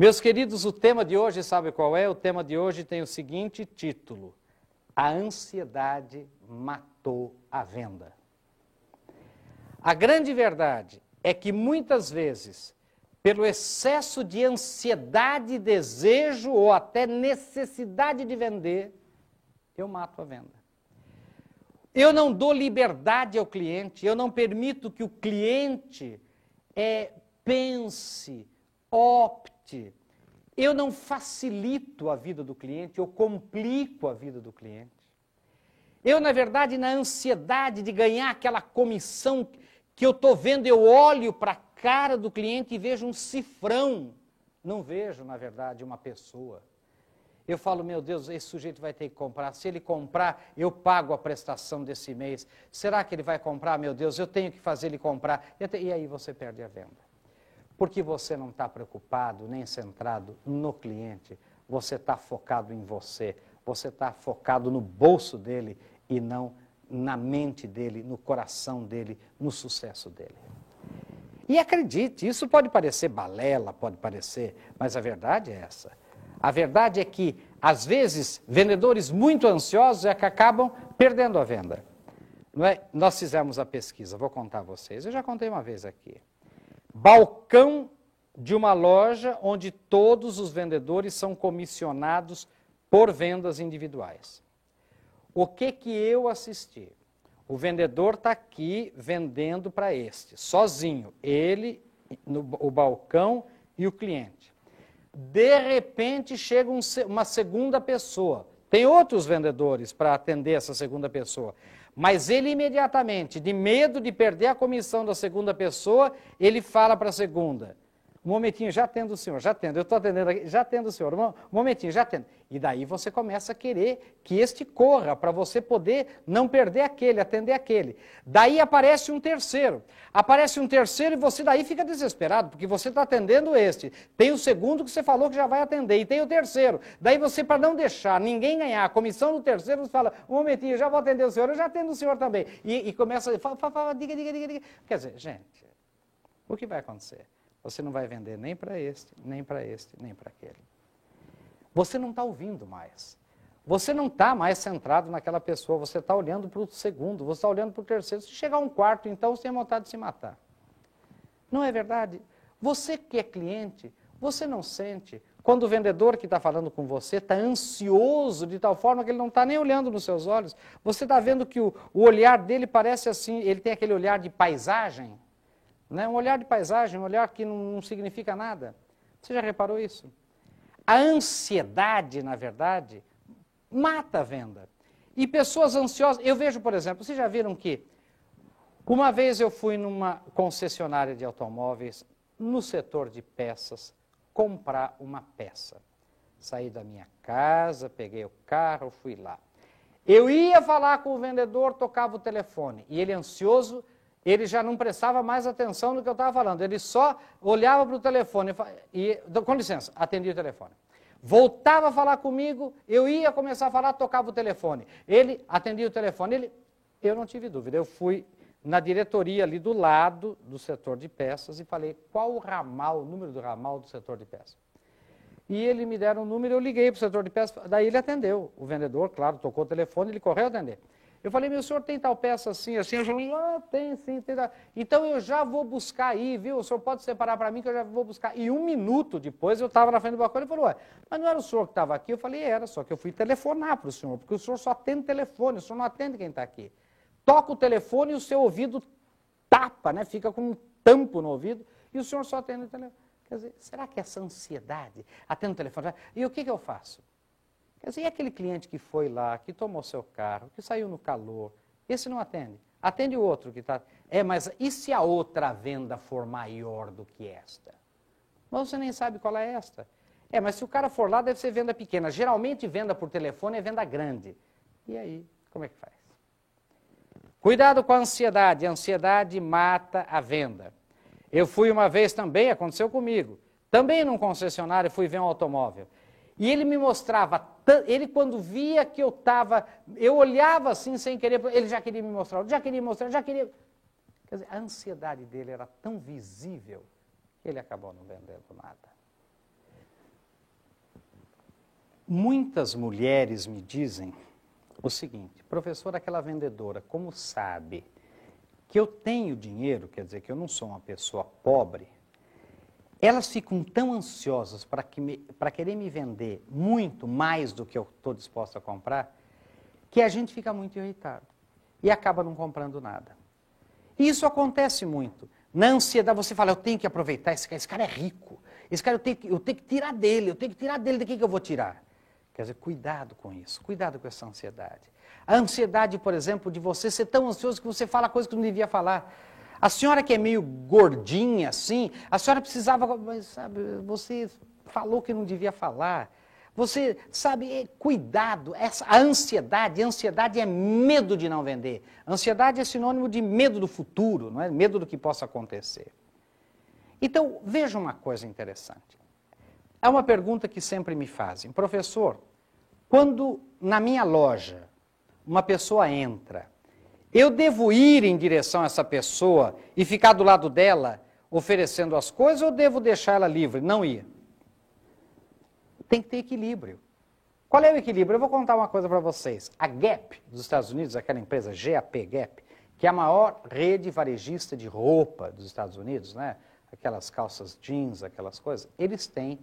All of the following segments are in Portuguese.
Meus queridos, o tema de hoje, sabe qual é? O tema de hoje tem o seguinte título: A ansiedade matou a venda. A grande verdade é que muitas vezes, pelo excesso de ansiedade, desejo ou até necessidade de vender, eu mato a venda. Eu não dou liberdade ao cliente, eu não permito que o cliente é, pense, opte. Eu não facilito a vida do cliente, eu complico a vida do cliente. Eu, na verdade, na ansiedade de ganhar aquela comissão que eu estou vendo, eu olho para a cara do cliente e vejo um cifrão. Não vejo, na verdade, uma pessoa. Eu falo, meu Deus, esse sujeito vai ter que comprar. Se ele comprar, eu pago a prestação desse mês. Será que ele vai comprar? Meu Deus, eu tenho que fazer ele comprar. E aí você perde a venda. Porque você não está preocupado nem centrado no cliente. Você está focado em você. Você está focado no bolso dele e não na mente dele, no coração dele, no sucesso dele. E acredite, isso pode parecer balela, pode parecer, mas a verdade é essa. A verdade é que, às vezes, vendedores muito ansiosos é que acabam perdendo a venda. É? Nós fizemos a pesquisa, vou contar a vocês. Eu já contei uma vez aqui. Balcão de uma loja onde todos os vendedores são comissionados por vendas individuais. O que que eu assisti? O vendedor está aqui vendendo para este, sozinho, ele, no, o balcão e o cliente. De repente chega um, uma segunda pessoa. Tem outros vendedores para atender essa segunda pessoa. Mas ele imediatamente, de medo de perder a comissão da segunda pessoa, ele fala para a segunda: um momentinho, já atendo o senhor, já atendo, eu estou atendendo aqui, já atendo o senhor, um momentinho, já atendo. E daí você começa a querer que este corra, para você poder não perder aquele, atender aquele. Daí aparece um terceiro. Aparece um terceiro e você daí fica desesperado, porque você está atendendo este. Tem o segundo que você falou que já vai atender, e tem o terceiro. Daí você, para não deixar ninguém ganhar a comissão do terceiro, você fala, um momentinho, já vou atender o senhor, eu já atendo o senhor também. E, e começa, fala, fala, fala, diga, diga, diga, diga. Quer dizer, gente, o que vai acontecer? Você não vai vender nem para este, nem para este, nem para aquele. Você não está ouvindo mais. Você não está mais centrado naquela pessoa, você está olhando para o segundo, você está olhando para o terceiro. Se chegar um quarto, então você tem vontade de se matar. Não é verdade? Você que é cliente, você não sente. Quando o vendedor que está falando com você está ansioso de tal forma que ele não está nem olhando nos seus olhos, você está vendo que o, o olhar dele parece assim, ele tem aquele olhar de paisagem. Né? Um olhar de paisagem, um olhar que não, não significa nada. Você já reparou isso? A ansiedade, na verdade, mata a venda. E pessoas ansiosas, eu vejo, por exemplo, vocês já viram que uma vez eu fui numa concessionária de automóveis, no setor de peças, comprar uma peça. Saí da minha casa, peguei o carro, fui lá. Eu ia falar com o vendedor, tocava o telefone, e ele ansioso ele já não prestava mais atenção no que eu estava falando, ele só olhava para o telefone e, com licença, atendia o telefone. Voltava a falar comigo, eu ia começar a falar, tocava o telefone. Ele atendia o telefone, ele, eu não tive dúvida, eu fui na diretoria ali do lado do setor de peças e falei qual o ramal, o número do ramal do setor de peças. E ele me deram um número, eu liguei para o setor de peças, daí ele atendeu. O vendedor, claro, tocou o telefone, ele correu atender. Eu falei, meu senhor tem tal peça assim, assim? Eu falei, ah, tem sim, tem. Tal. Então eu já vou buscar aí, viu? O senhor pode separar para mim que eu já vou buscar. E um minuto depois eu estava na frente do balcão e falou, ué, mas não era o senhor que estava aqui? Eu falei, era, só que eu fui telefonar para o senhor, porque o senhor só atende telefone, o senhor não atende quem está aqui. Toca o telefone e o seu ouvido tapa, né? Fica com um tampo no ouvido e o senhor só atende o telefone. Quer dizer, será que essa ansiedade, atende o telefone, e o que, que eu faço? Quer dizer, e aquele cliente que foi lá, que tomou seu carro, que saiu no calor, esse não atende. Atende o outro que está. É, mas e se a outra venda for maior do que esta? Mas você nem sabe qual é esta. É, mas se o cara for lá, deve ser venda pequena. Geralmente, venda por telefone é venda grande. E aí, como é que faz? Cuidado com a ansiedade. A ansiedade mata a venda. Eu fui uma vez também, aconteceu comigo. Também num concessionário, fui ver um automóvel. E ele me mostrava, ele quando via que eu estava, eu olhava assim sem querer, ele já queria me mostrar, já queria mostrar, já queria. Quer dizer, a ansiedade dele era tão visível que ele acabou não vendendo nada. Muitas mulheres me dizem o seguinte: professor, aquela vendedora, como sabe que eu tenho dinheiro, quer dizer que eu não sou uma pessoa pobre, elas ficam tão ansiosas para que querer me vender muito mais do que eu estou disposto a comprar, que a gente fica muito irritado e acaba não comprando nada. E isso acontece muito. Na ansiedade, você fala, eu tenho que aproveitar esse cara, esse cara é rico, esse cara eu tenho que, eu tenho que tirar dele, eu tenho que tirar dele, de quem que eu vou tirar? Quer dizer, cuidado com isso, cuidado com essa ansiedade. A ansiedade, por exemplo, de você ser tão ansioso que você fala coisas que não devia falar. A senhora que é meio gordinha assim, a senhora precisava, mas sabe, você falou que não devia falar. Você sabe, é, cuidado, essa a ansiedade, a ansiedade é medo de não vender. Ansiedade é sinônimo de medo do futuro, não é? Medo do que possa acontecer. Então, veja uma coisa interessante. É uma pergunta que sempre me fazem. Professor, quando na minha loja uma pessoa entra, eu devo ir em direção a essa pessoa e ficar do lado dela oferecendo as coisas ou devo deixar ela livre? Não ir. Tem que ter equilíbrio. Qual é o equilíbrio? Eu vou contar uma coisa para vocês. A Gap dos Estados Unidos, aquela empresa GAP Gap, que é a maior rede varejista de roupa dos Estados Unidos, né? aquelas calças jeans, aquelas coisas, eles têm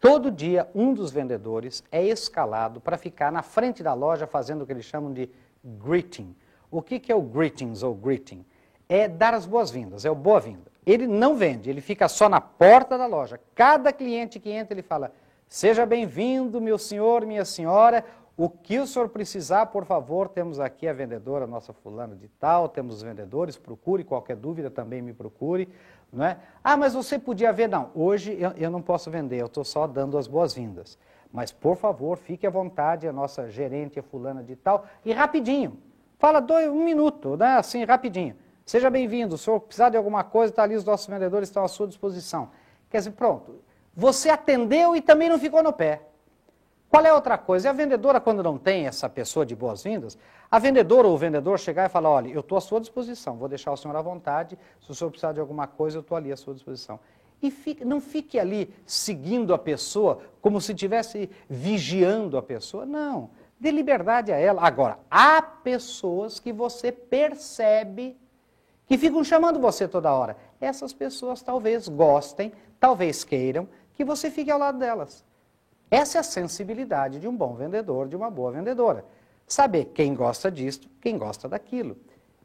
Todo dia, um dos vendedores é escalado para ficar na frente da loja fazendo o que eles chamam de greeting. O que, que é o greetings ou greeting? É dar as boas-vindas, é o boa-vinda. Ele não vende, ele fica só na porta da loja. Cada cliente que entra, ele fala: Seja bem-vindo, meu senhor, minha senhora. O que o senhor precisar, por favor, temos aqui a vendedora, nossa fulana de tal, temos os vendedores, procure, qualquer dúvida também me procure. Não é? Ah, mas você podia ver, não, hoje eu, eu não posso vender, eu estou só dando as boas-vindas. Mas, por favor, fique à vontade, a nossa gerente é fulana de tal, e rapidinho, fala dois, um minuto, né? assim, rapidinho. Seja bem-vindo, se senhor precisar de alguma coisa, está ali, os nossos vendedores estão à sua disposição. Quer dizer, pronto, você atendeu e também não ficou no pé. Qual é outra coisa? E a vendedora, quando não tem essa pessoa de boas-vindas, a vendedora ou o vendedor chegar e falar, olha, eu estou à sua disposição, vou deixar o senhor à vontade, se o senhor precisar de alguma coisa, eu estou ali à sua disposição. E fique, não fique ali seguindo a pessoa como se estivesse vigiando a pessoa, não. Dê liberdade a ela. Agora, há pessoas que você percebe que ficam chamando você toda hora. Essas pessoas talvez gostem, talvez queiram que você fique ao lado delas. Essa é a sensibilidade de um bom vendedor, de uma boa vendedora. Saber quem gosta disto, quem gosta daquilo.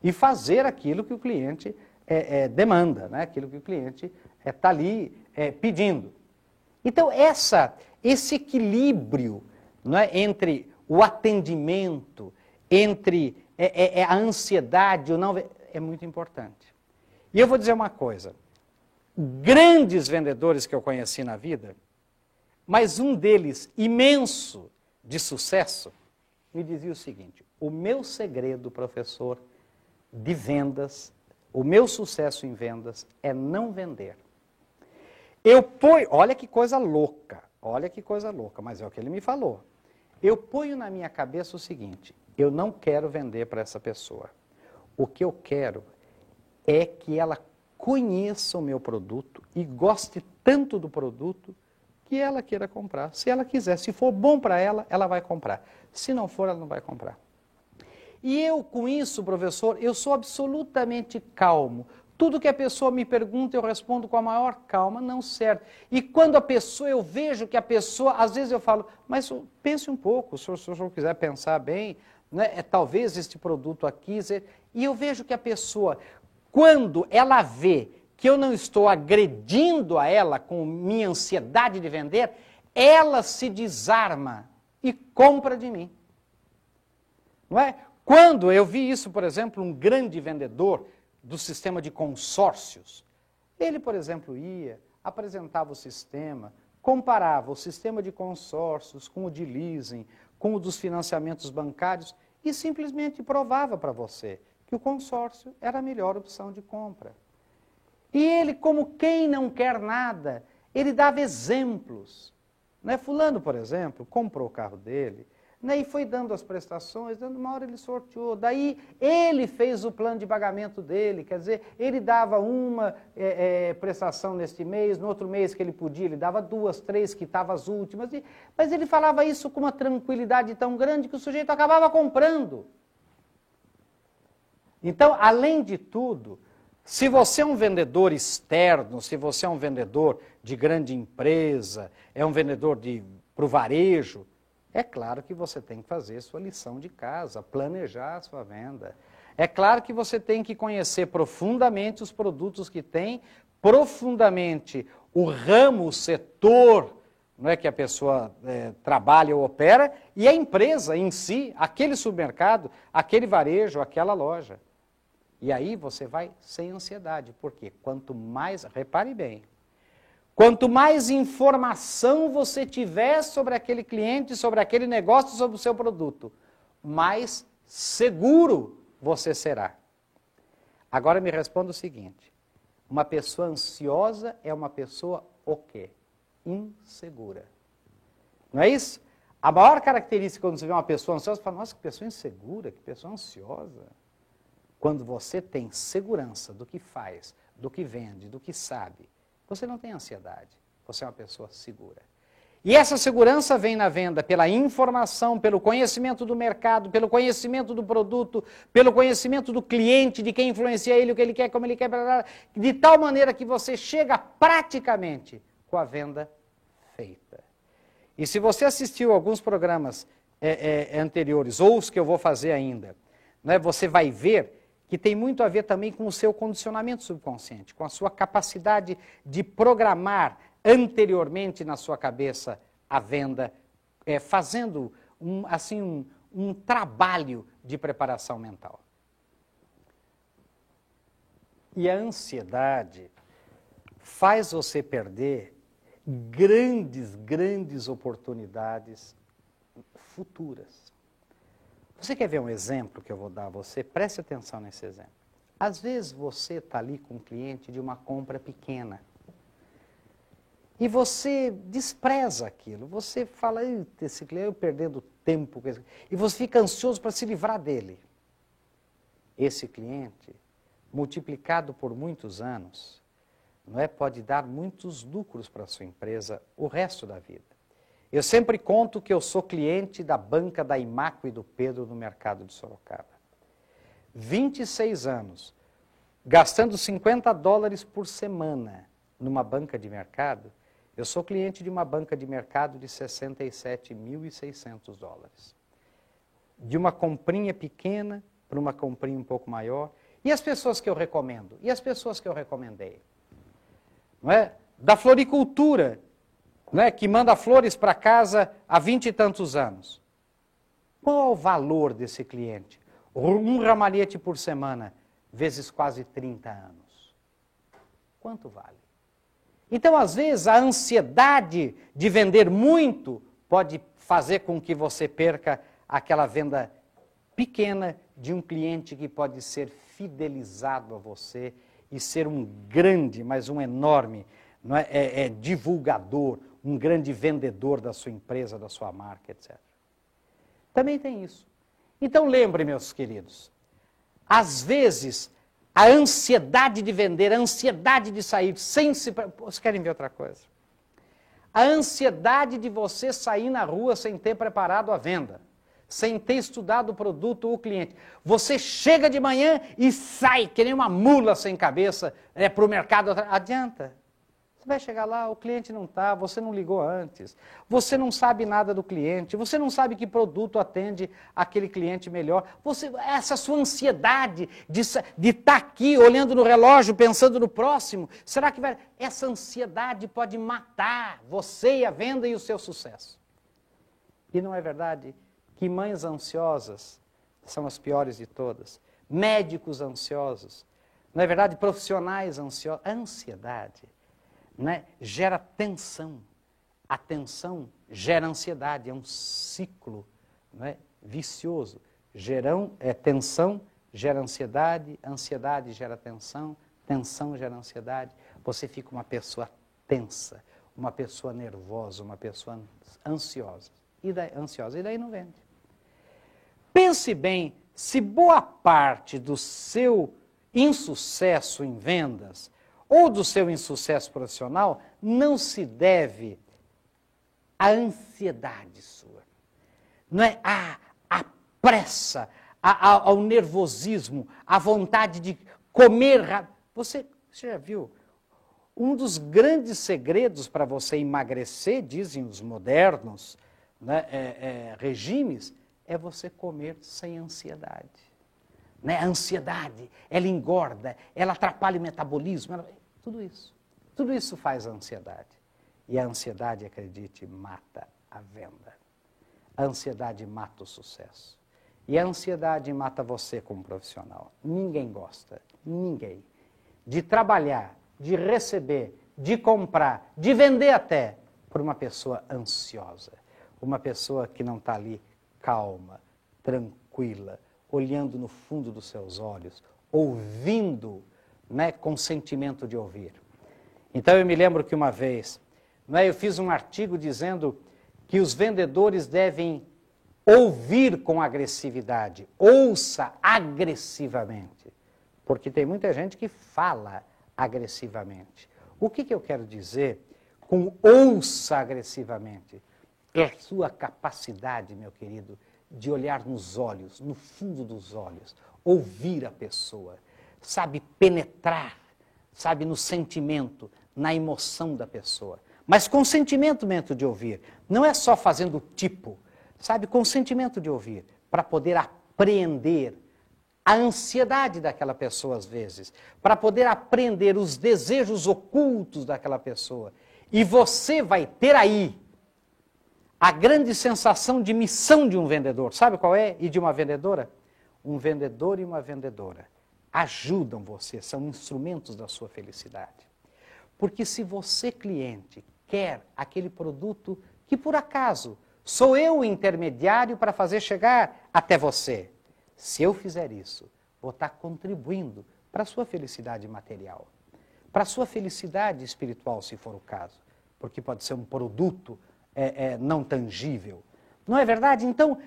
E fazer aquilo que o cliente é, é, demanda, né? aquilo que o cliente está é, tá ali é, pedindo. Então, essa, esse equilíbrio não é, entre o atendimento, entre é, é, a ansiedade ou não, é muito importante. E eu vou dizer uma coisa: grandes vendedores que eu conheci na vida, mas um deles, imenso, de sucesso, me dizia o seguinte: o meu segredo, professor, de vendas, o meu sucesso em vendas é não vender. Eu ponho, olha que coisa louca, olha que coisa louca, mas é o que ele me falou. Eu ponho na minha cabeça o seguinte: eu não quero vender para essa pessoa. O que eu quero é que ela conheça o meu produto e goste tanto do produto que ela queira comprar. Se ela quiser, se for bom para ela, ela vai comprar. Se não for, ela não vai comprar. E eu, com isso, professor, eu sou absolutamente calmo. Tudo que a pessoa me pergunta, eu respondo com a maior calma, não certo. E quando a pessoa, eu vejo que a pessoa, às vezes eu falo, mas pense um pouco, se o senhor quiser pensar bem, né, é, talvez este produto aqui, e eu vejo que a pessoa, quando ela vê que eu não estou agredindo a ela com minha ansiedade de vender, ela se desarma e compra de mim. Não é? Quando eu vi isso, por exemplo, um grande vendedor do sistema de consórcios, ele, por exemplo, ia, apresentava o sistema, comparava o sistema de consórcios com o de leasing, com o dos financiamentos bancários e simplesmente provava para você que o consórcio era a melhor opção de compra. E ele, como quem não quer nada, ele dava exemplos. Né? Fulano, por exemplo, comprou o carro dele, E foi dando as prestações, dando uma hora ele sorteou. Daí ele fez o plano de pagamento dele, quer dizer, ele dava uma é, é, prestação neste mês, no outro mês que ele podia, ele dava duas, três, quitava as últimas. E, mas ele falava isso com uma tranquilidade tão grande que o sujeito acabava comprando. Então, além de tudo, se você é um vendedor externo, se você é um vendedor de grande empresa, é um vendedor para o varejo, é claro que você tem que fazer sua lição de casa, planejar a sua venda. É claro que você tem que conhecer profundamente os produtos que tem, profundamente o ramo, o setor não é que a pessoa é, trabalha ou opera, e a empresa em si, aquele supermercado, aquele varejo, aquela loja. E aí você vai sem ansiedade, porque quanto mais, repare bem, Quanto mais informação você tiver sobre aquele cliente, sobre aquele negócio, sobre o seu produto, mais seguro você será. Agora me responda o seguinte: uma pessoa ansiosa é uma pessoa o quê? Insegura. Não é isso? A maior característica quando você vê uma pessoa ansiosa, você fala, nossa, que pessoa insegura, que pessoa ansiosa. Quando você tem segurança do que faz, do que vende, do que sabe, você não tem ansiedade. Você é uma pessoa segura. E essa segurança vem na venda pela informação, pelo conhecimento do mercado, pelo conhecimento do produto, pelo conhecimento do cliente, de quem influencia ele, o que ele quer, como ele quer, de tal maneira que você chega praticamente com a venda feita. E se você assistiu alguns programas é, é, anteriores, ou os que eu vou fazer ainda, né, você vai ver que tem muito a ver também com o seu condicionamento subconsciente, com a sua capacidade de programar anteriormente na sua cabeça a venda, é, fazendo um, assim um, um trabalho de preparação mental. E a ansiedade faz você perder grandes, grandes oportunidades futuras. Você quer ver um exemplo que eu vou dar a você? Preste atenção nesse exemplo. Às vezes você está ali com um cliente de uma compra pequena. E você despreza aquilo. Você fala, esse cliente, eu perdendo tempo. E você fica ansioso para se livrar dele. Esse cliente, multiplicado por muitos anos, não é, pode dar muitos lucros para a sua empresa o resto da vida. Eu sempre conto que eu sou cliente da banca da Imaco e do Pedro no mercado de Sorocaba. 26 anos, gastando 50 dólares por semana numa banca de mercado, eu sou cliente de uma banca de mercado de 67.600 dólares. De uma comprinha pequena para uma comprinha um pouco maior. E as pessoas que eu recomendo? E as pessoas que eu recomendei? Não é? Da floricultura, né, que manda flores para casa há vinte e tantos anos. Qual o valor desse cliente? Um ramalhete por semana, vezes quase 30 anos. Quanto vale? Então, às vezes, a ansiedade de vender muito pode fazer com que você perca aquela venda pequena de um cliente que pode ser fidelizado a você e ser um grande, mas um enorme é, é, é divulgador, um grande vendedor da sua empresa, da sua marca, etc. Também tem isso. Então lembre, meus queridos, às vezes a ansiedade de vender, a ansiedade de sair sem se. Vocês querem ver outra coisa? A ansiedade de você sair na rua sem ter preparado a venda, sem ter estudado o produto ou o cliente. Você chega de manhã e sai, que nem uma mula sem cabeça, é, para o mercado. Adianta. Você vai chegar lá, o cliente não está, você não ligou antes, você não sabe nada do cliente, você não sabe que produto atende aquele cliente melhor. Você, essa sua ansiedade de estar tá aqui olhando no relógio, pensando no próximo, será que vai. Essa ansiedade pode matar você e a venda e o seu sucesso. E não é verdade que mães ansiosas são as piores de todas, médicos ansiosos, não é verdade? Profissionais ansiosos. Ansiedade né, gera tensão. A tensão gera ansiedade, é um ciclo né, vicioso. Gerão, é, tensão gera ansiedade, ansiedade gera tensão, tensão gera ansiedade. Você fica uma pessoa tensa, uma pessoa nervosa, uma pessoa ansiosa. E daí, ansiosa, e daí não vende. pense bem se boa parte do seu insucesso em vendas ou do seu insucesso profissional não se deve à ansiedade sua. Não é a, a pressa, ao nervosismo, à vontade de comer. Você, você já viu? Um dos grandes segredos para você emagrecer, dizem os modernos né, é, é, regimes, é você comer sem ansiedade. Né? A ansiedade, ela engorda, ela atrapalha o metabolismo, ela... tudo isso. Tudo isso faz a ansiedade. E a ansiedade, acredite, mata a venda. A ansiedade mata o sucesso. E a ansiedade mata você como profissional. Ninguém gosta, ninguém, de trabalhar, de receber, de comprar, de vender até por uma pessoa ansiosa. Uma pessoa que não está ali calma, tranquila, olhando no fundo dos seus olhos, ouvindo né, com sentimento de ouvir. Então eu me lembro que uma vez né, eu fiz um artigo dizendo que os vendedores devem ouvir com agressividade, ouça agressivamente, porque tem muita gente que fala agressivamente. O que, que eu quero dizer com ouça agressivamente? É a sua capacidade, meu querido, de olhar nos olhos, no fundo dos olhos, ouvir a pessoa, sabe, penetrar, sabe, no sentimento, na emoção da pessoa. Mas com sentimento mesmo de ouvir. Não é só fazendo tipo, sabe, com sentimento de ouvir, para poder apreender a ansiedade daquela pessoa às vezes, para poder aprender os desejos ocultos daquela pessoa. E você vai ter aí a grande sensação de missão de um vendedor. Sabe qual é? E de uma vendedora? Um vendedor e uma vendedora ajudam você, são instrumentos da sua felicidade. Porque se você, cliente, quer aquele produto que por acaso sou eu o intermediário para fazer chegar até você, se eu fizer isso, vou estar contribuindo para a sua felicidade material, para a sua felicidade espiritual, se for o caso, porque pode ser um produto é, é, não tangível. Não é verdade? Então,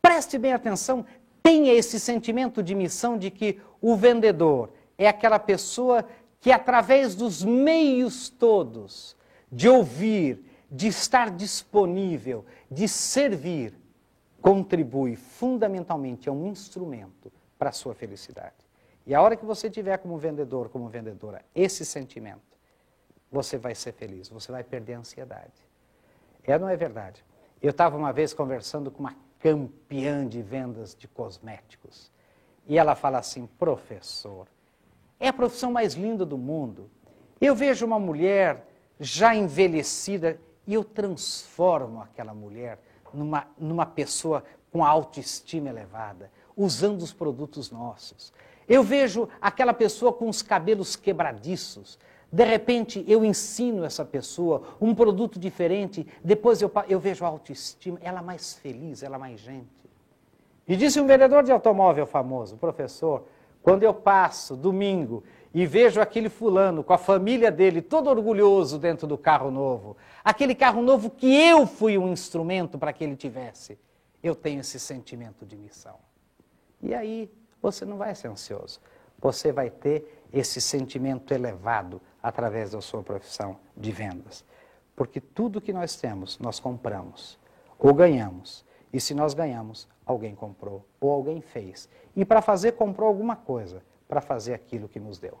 preste bem atenção, tenha esse sentimento de missão de que o vendedor é aquela pessoa que, através dos meios todos, de ouvir, de estar disponível, de servir, contribui fundamentalmente, é um instrumento para a sua felicidade. E a hora que você tiver como vendedor, como vendedora, esse sentimento, você vai ser feliz, você vai perder a ansiedade. É não é verdade? Eu estava uma vez conversando com uma campeã de vendas de cosméticos. E ela fala assim: professor, é a profissão mais linda do mundo. Eu vejo uma mulher já envelhecida e eu transformo aquela mulher numa, numa pessoa com autoestima elevada, usando os produtos nossos. Eu vejo aquela pessoa com os cabelos quebradiços, de repente eu ensino essa pessoa um produto diferente, depois eu, eu vejo a autoestima, ela mais feliz, ela mais gente. E disse um vendedor de automóvel famoso, professor, quando eu passo domingo e vejo aquele fulano com a família dele todo orgulhoso dentro do carro novo, aquele carro novo que eu fui um instrumento para que ele tivesse, eu tenho esse sentimento de missão. E aí você não vai ser ansioso, você vai ter esse sentimento elevado através da sua profissão de vendas. Porque tudo que nós temos, nós compramos ou ganhamos. E se nós ganhamos, alguém comprou ou alguém fez. E para fazer, comprou alguma coisa para fazer aquilo que nos deu.